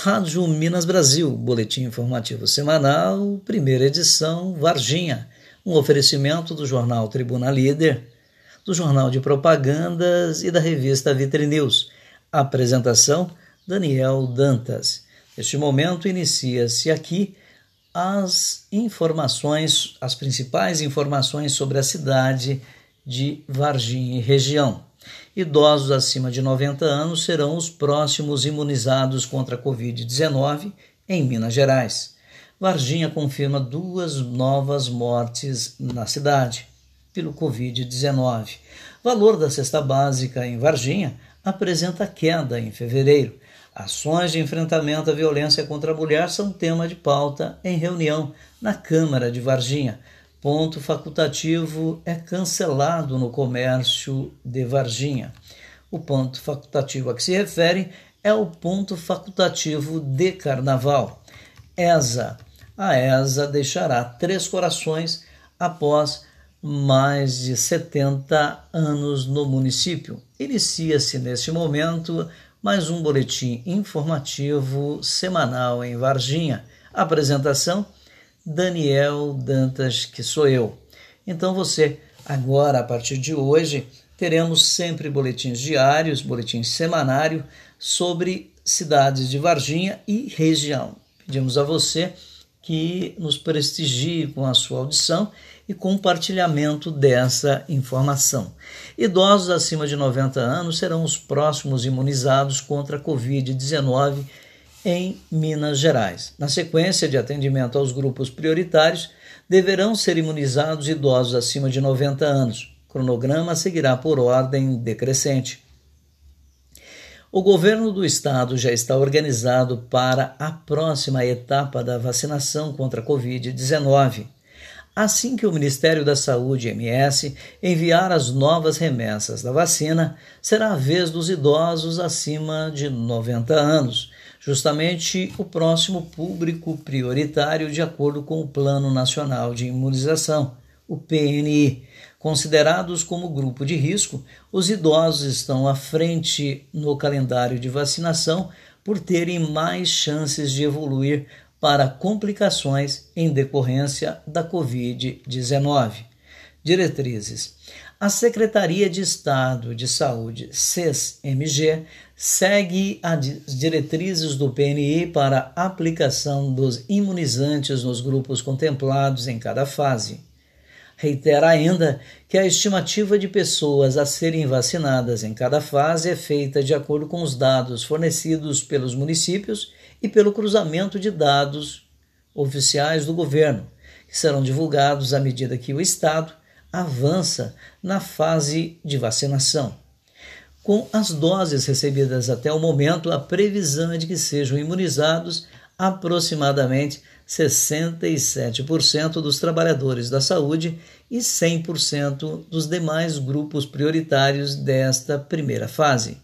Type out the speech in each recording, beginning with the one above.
Rádio Minas Brasil, Boletim Informativo Semanal, primeira edição, Varginha. Um oferecimento do jornal Tribuna Líder, do jornal de propagandas e da revista Vitre News. Apresentação: Daniel Dantas. Neste momento inicia-se aqui as informações, as principais informações sobre a cidade de Varginha e região. Idosos acima de 90 anos serão os próximos imunizados contra a Covid-19 em Minas Gerais. Varginha confirma duas novas mortes na cidade pelo Covid-19. Valor da cesta básica em Varginha apresenta queda em fevereiro. Ações de enfrentamento à violência contra a mulher são tema de pauta em reunião na Câmara de Varginha ponto facultativo é cancelado no comércio de Varginha. O ponto facultativo a que se refere é o ponto facultativo de Carnaval. ESA. A ESA deixará Três Corações após mais de 70 anos no município. Inicia-se neste momento mais um boletim informativo semanal em Varginha. Apresentação Daniel Dantas, que sou eu. Então você, agora, a partir de hoje, teremos sempre boletins diários, boletins semanário sobre cidades de Varginha e região. Pedimos a você que nos prestigie com a sua audição e compartilhamento dessa informação. Idosos acima de 90 anos serão os próximos imunizados contra a Covid-19 em Minas Gerais. Na sequência de atendimento aos grupos prioritários, deverão ser imunizados idosos acima de 90 anos. O cronograma seguirá por ordem decrescente. O governo do estado já está organizado para a próxima etapa da vacinação contra a Covid-19. Assim que o Ministério da Saúde, MS, enviar as novas remessas da vacina, será a vez dos idosos acima de 90 anos justamente o próximo público prioritário de acordo com o Plano Nacional de Imunização, o PNI. Considerados como grupo de risco, os idosos estão à frente no calendário de vacinação por terem mais chances de evoluir para complicações em decorrência da Covid-19. Diretrizes. A Secretaria de Estado de Saúde, SES-MG, segue as diretrizes do PNI para aplicação dos imunizantes nos grupos contemplados em cada fase. Reitera ainda que a estimativa de pessoas a serem vacinadas em cada fase é feita de acordo com os dados fornecidos pelos municípios e pelo cruzamento de dados oficiais do governo, que serão divulgados à medida que o Estado avança na fase de vacinação. Com as doses recebidas até o momento, a previsão é de que sejam imunizados aproximadamente 67% dos trabalhadores da saúde e 100% dos demais grupos prioritários desta primeira fase.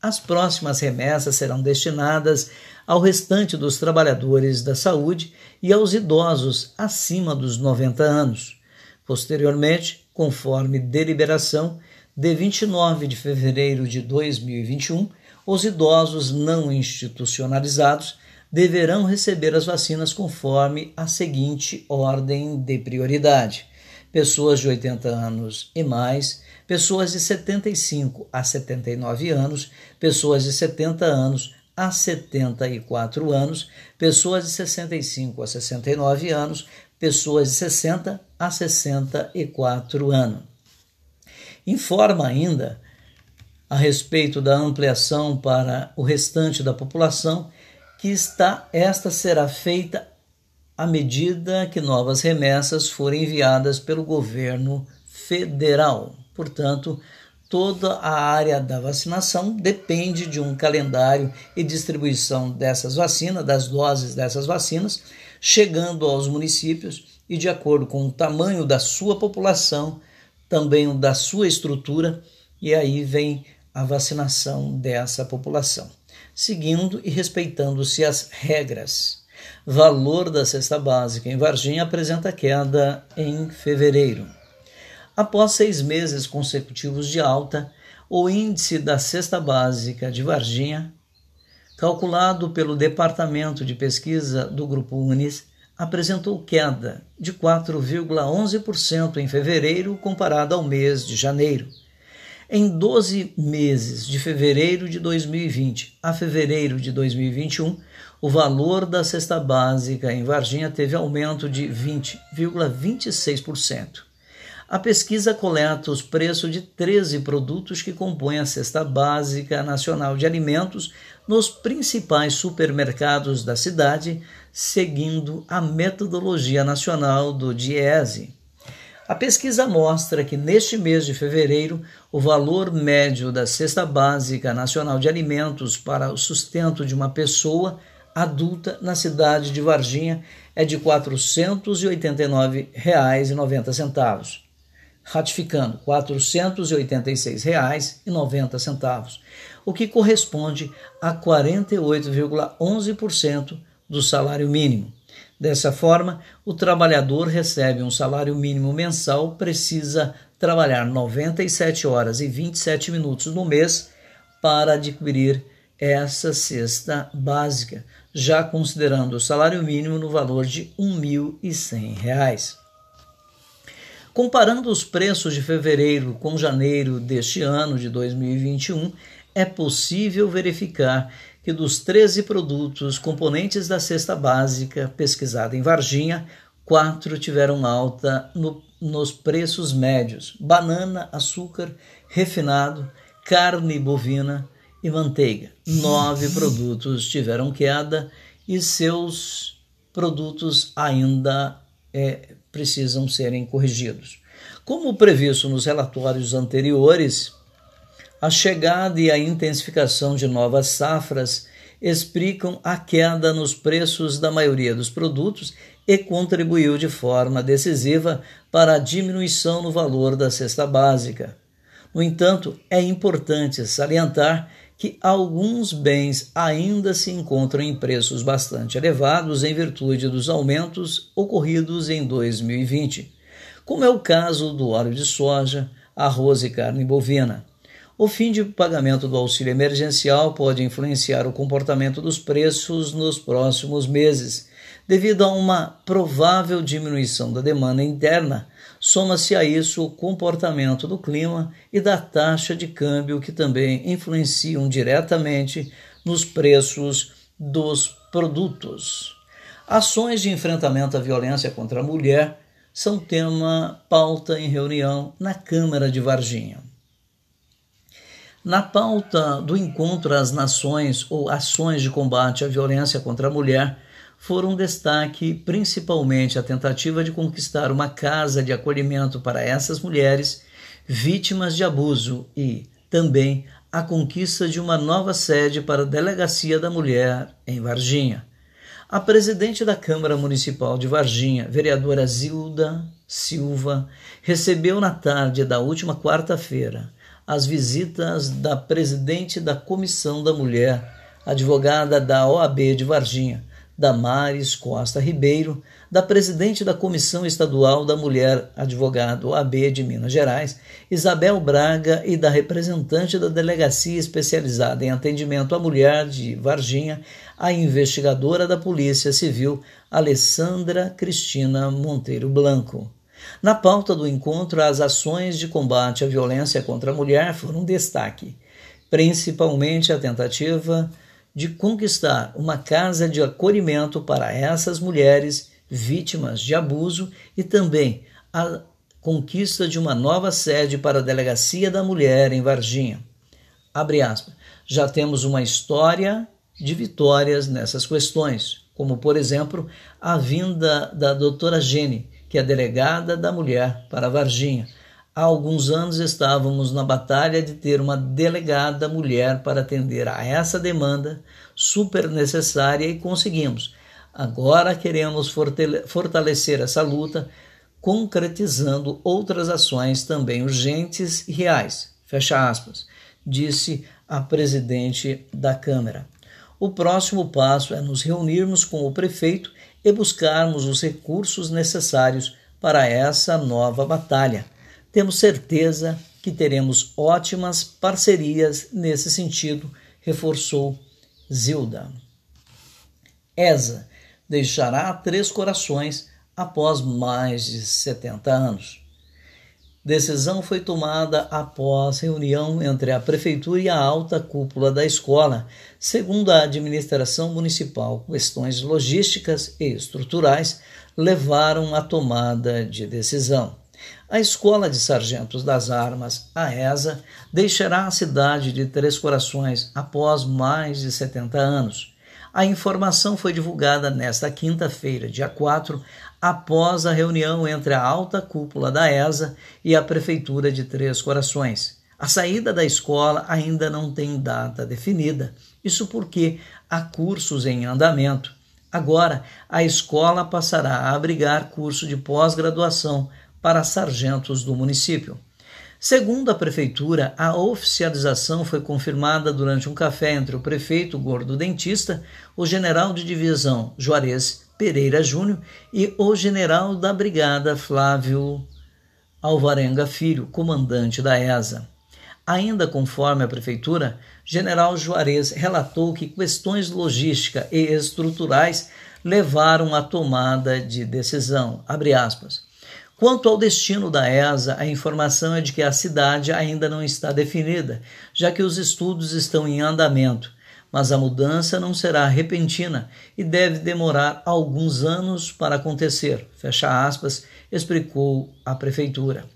As próximas remessas serão destinadas ao restante dos trabalhadores da saúde e aos idosos acima dos 90 anos. Posteriormente, conforme deliberação, de 29 de fevereiro de 2021, os idosos não institucionalizados deverão receber as vacinas conforme a seguinte ordem de prioridade: pessoas de 80 anos e mais, pessoas de 75 a 79 anos, pessoas de 70 anos a 74 anos, pessoas de 65 a 69 anos, pessoas de 60 a 64 anos. Informa ainda a respeito da ampliação para o restante da população que está esta será feita à medida que novas remessas forem enviadas pelo governo federal. Portanto, toda a área da vacinação depende de um calendário e distribuição dessas vacinas, das doses dessas vacinas, chegando aos municípios e de acordo com o tamanho da sua população também da sua estrutura, e aí vem a vacinação dessa população, seguindo e respeitando-se as regras. Valor da cesta básica em Varginha apresenta queda em fevereiro. Após seis meses consecutivos de alta, o índice da cesta básica de Varginha calculado pelo Departamento de Pesquisa do Grupo Unis, apresentou queda de 4,11% em fevereiro comparado ao mês de janeiro. Em 12 meses, de fevereiro de 2020 a fevereiro de 2021, o valor da cesta básica em Varginha teve aumento de 20,26%. A pesquisa coleta os preços de 13 produtos que compõem a cesta básica nacional de alimentos nos principais supermercados da cidade, seguindo a metodologia nacional do DIESE. A pesquisa mostra que neste mês de fevereiro, o valor médio da cesta básica nacional de alimentos para o sustento de uma pessoa adulta na cidade de Varginha é de R$ 489,90 ratificando R$ 486,90, o que corresponde a 48,11% do salário mínimo. Dessa forma, o trabalhador recebe um salário mínimo mensal, precisa trabalhar 97 horas e 27 minutos no mês para adquirir essa cesta básica, já considerando o salário mínimo no valor de R$ 1.100. Comparando os preços de fevereiro com janeiro deste ano de 2021, é possível verificar que dos 13 produtos componentes da cesta básica pesquisada em Varginha, quatro tiveram alta no, nos preços médios: banana, açúcar, refinado, carne bovina e manteiga. Nove produtos tiveram queda e seus produtos ainda é, precisam serem corrigidos. Como previsto nos relatórios anteriores, a chegada e a intensificação de novas safras explicam a queda nos preços da maioria dos produtos e contribuiu de forma decisiva para a diminuição no valor da cesta básica. No entanto, é importante salientar que alguns bens ainda se encontram em preços bastante elevados em virtude dos aumentos ocorridos em 2020, como é o caso do óleo de soja, arroz e carne bovina. O fim de pagamento do auxílio emergencial pode influenciar o comportamento dos preços nos próximos meses, devido a uma provável diminuição da demanda interna Soma-se a isso o comportamento do clima e da taxa de câmbio, que também influenciam diretamente nos preços dos produtos. Ações de enfrentamento à violência contra a mulher são tema pauta em reunião na Câmara de Varginha. Na pauta do encontro às nações ou ações de combate à violência contra a mulher, foram destaque principalmente a tentativa de conquistar uma casa de acolhimento para essas mulheres vítimas de abuso e também a conquista de uma nova sede para a Delegacia da Mulher em Varginha. A presidente da Câmara Municipal de Varginha, vereadora Zilda Silva, recebeu na tarde da última quarta-feira as visitas da presidente da Comissão da Mulher, advogada da OAB de Varginha, Damares Costa Ribeiro, da presidente da Comissão Estadual da Mulher, advogado AB de Minas Gerais, Isabel Braga, e da representante da Delegacia Especializada em Atendimento à Mulher de Varginha, a investigadora da Polícia Civil, Alessandra Cristina Monteiro Blanco. Na pauta do encontro, as ações de combate à violência contra a mulher foram um destaque, principalmente a tentativa de conquistar uma casa de acolhimento para essas mulheres vítimas de abuso e também a conquista de uma nova sede para a Delegacia da Mulher em Varginha. Já temos uma história de vitórias nessas questões, como por exemplo a vinda da doutora Gene, que é delegada da mulher para Varginha, Há alguns anos estávamos na batalha de ter uma delegada mulher para atender a essa demanda super necessária e conseguimos. Agora queremos fortalecer essa luta, concretizando outras ações também urgentes e reais. Fecha aspas, disse a presidente da Câmara. O próximo passo é nos reunirmos com o prefeito e buscarmos os recursos necessários para essa nova batalha temos certeza que teremos ótimas parcerias nesse sentido, reforçou Zilda. ESA deixará Três Corações após mais de 70 anos. Decisão foi tomada após reunião entre a prefeitura e a alta cúpula da escola. Segundo a administração municipal, questões logísticas e estruturais levaram à tomada de decisão. A Escola de Sargentos das Armas, a ESA, deixará a cidade de Três Corações após mais de 70 anos. A informação foi divulgada nesta quinta-feira, dia 4, após a reunião entre a alta cúpula da ESA e a Prefeitura de Três Corações. A saída da escola ainda não tem data definida, isso porque há cursos em andamento. Agora, a escola passará a abrigar curso de pós-graduação para sargentos do município. Segundo a prefeitura, a oficialização foi confirmada durante um café entre o prefeito Gordo Dentista, o general de divisão Juarez Pereira Júnior e o general da brigada Flávio Alvarenga Filho, comandante da ESA. Ainda conforme a prefeitura, general Juarez relatou que questões logísticas e estruturais levaram à tomada de decisão. Quanto ao destino da ESA, a informação é de que a cidade ainda não está definida, já que os estudos estão em andamento mas a mudança não será repentina e deve demorar alguns anos para acontecer, fecha aspas, explicou a prefeitura.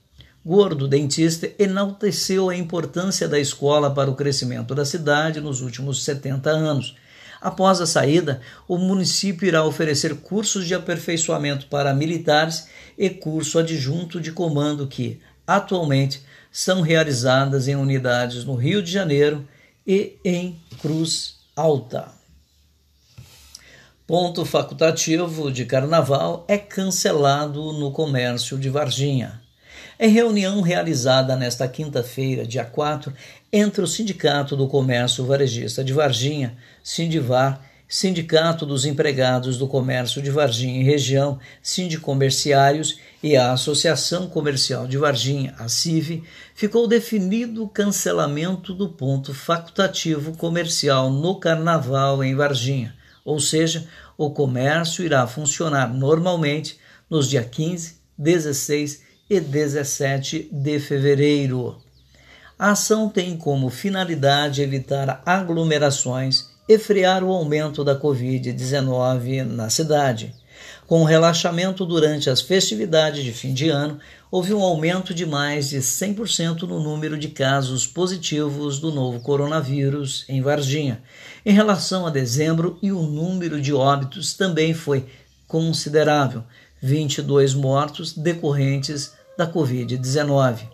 Gordo, dentista, enalteceu a importância da escola para o crescimento da cidade nos últimos 70 anos. Após a saída, o município irá oferecer cursos de aperfeiçoamento para militares e curso adjunto de comando que, atualmente, são realizadas em unidades no Rio de Janeiro e em Cruz Alta. Ponto facultativo de carnaval é cancelado no comércio de Varginha. Em reunião realizada nesta quinta-feira, dia 4, entre o Sindicato do Comércio Varejista de Varginha, Sindivar, Sindicato dos Empregados do Comércio de Varginha e Região, Sindicomerciários e a Associação Comercial de Varginha, a CIV, ficou definido o cancelamento do ponto facultativo comercial no Carnaval em Varginha, ou seja, o comércio irá funcionar normalmente nos dias 15, 16 e 17 de fevereiro. A ação tem como finalidade evitar aglomerações e frear o aumento da Covid-19 na cidade. Com o relaxamento durante as festividades de fim de ano, houve um aumento de mais de 100% no número de casos positivos do novo coronavírus em Varginha. Em relação a dezembro, e o número de óbitos também foi considerável, 22 mortos decorrentes da Covid-19.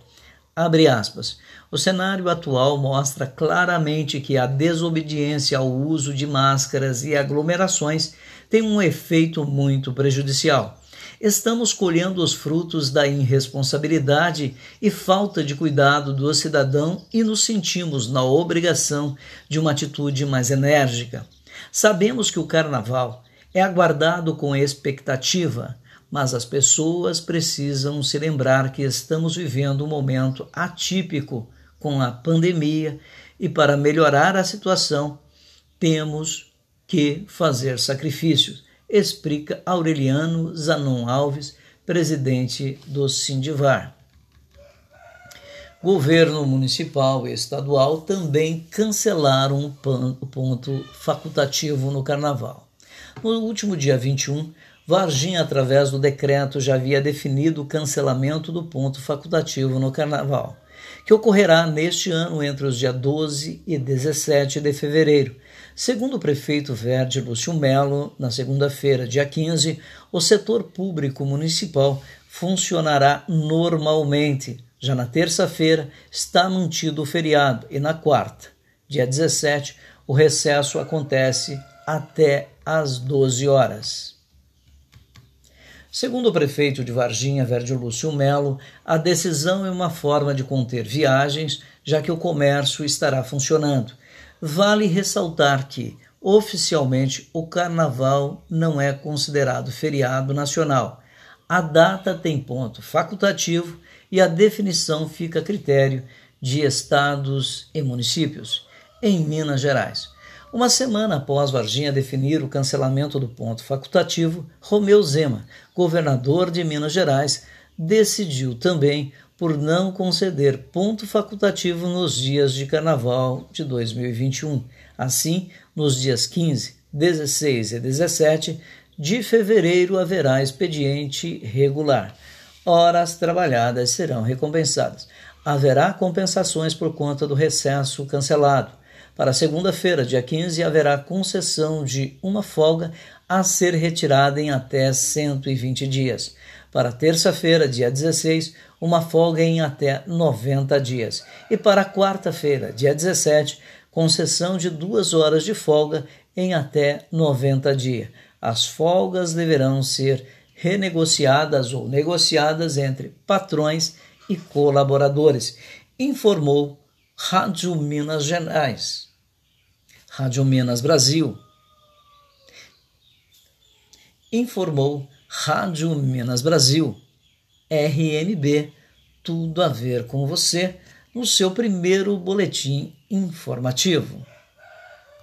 Abre aspas. O cenário atual mostra claramente que a desobediência ao uso de máscaras e aglomerações tem um efeito muito prejudicial. Estamos colhendo os frutos da irresponsabilidade e falta de cuidado do cidadão e nos sentimos na obrigação de uma atitude mais enérgica. Sabemos que o carnaval é aguardado com expectativa, mas as pessoas precisam se lembrar que estamos vivendo um momento atípico com a pandemia e para melhorar a situação temos que fazer sacrifícios, explica Aureliano Zanon Alves, presidente do Sindivar. Governo municipal e estadual também cancelaram o ponto facultativo no carnaval. No último dia 21, Varginha, através do decreto, já havia definido o cancelamento do ponto facultativo no Carnaval, que ocorrerá neste ano entre os dias 12 e 17 de fevereiro. Segundo o prefeito Verde Lúcio Melo, na segunda-feira, dia 15, o setor público municipal funcionará normalmente. Já na terça-feira está mantido o feriado e na quarta, dia 17, o recesso acontece até às 12 horas. Segundo o prefeito de Varginha, Verde Lúcio Melo, a decisão é uma forma de conter viagens, já que o comércio estará funcionando. Vale ressaltar que, oficialmente, o carnaval não é considerado feriado nacional. A data tem ponto facultativo e a definição fica a critério de estados e municípios. Em Minas Gerais, Uma semana após Varginha definir o cancelamento do ponto facultativo, Romeu Zema, governador de Minas Gerais, decidiu também por não conceder ponto facultativo nos dias de carnaval de 2021. Assim, nos dias 15, 16 e 17 de fevereiro haverá expediente regular. Horas trabalhadas serão recompensadas. Haverá compensações por conta do recesso cancelado. Para segunda-feira, dia 15, haverá concessão de uma folga a ser retirada em até 120 dias. Para terça-feira, dia 16, uma folga em até 90 dias. E para quarta-feira, dia 17, concessão de duas horas de folga em até 90 dias. As folgas deverão ser renegociadas ou negociadas entre patrões e colaboradores, informou Rádio Minas Gerais, Rádio Minas Brasil, informou Rádio Minas Brasil, RMB, tudo a ver com você, no seu primeiro boletim informativo.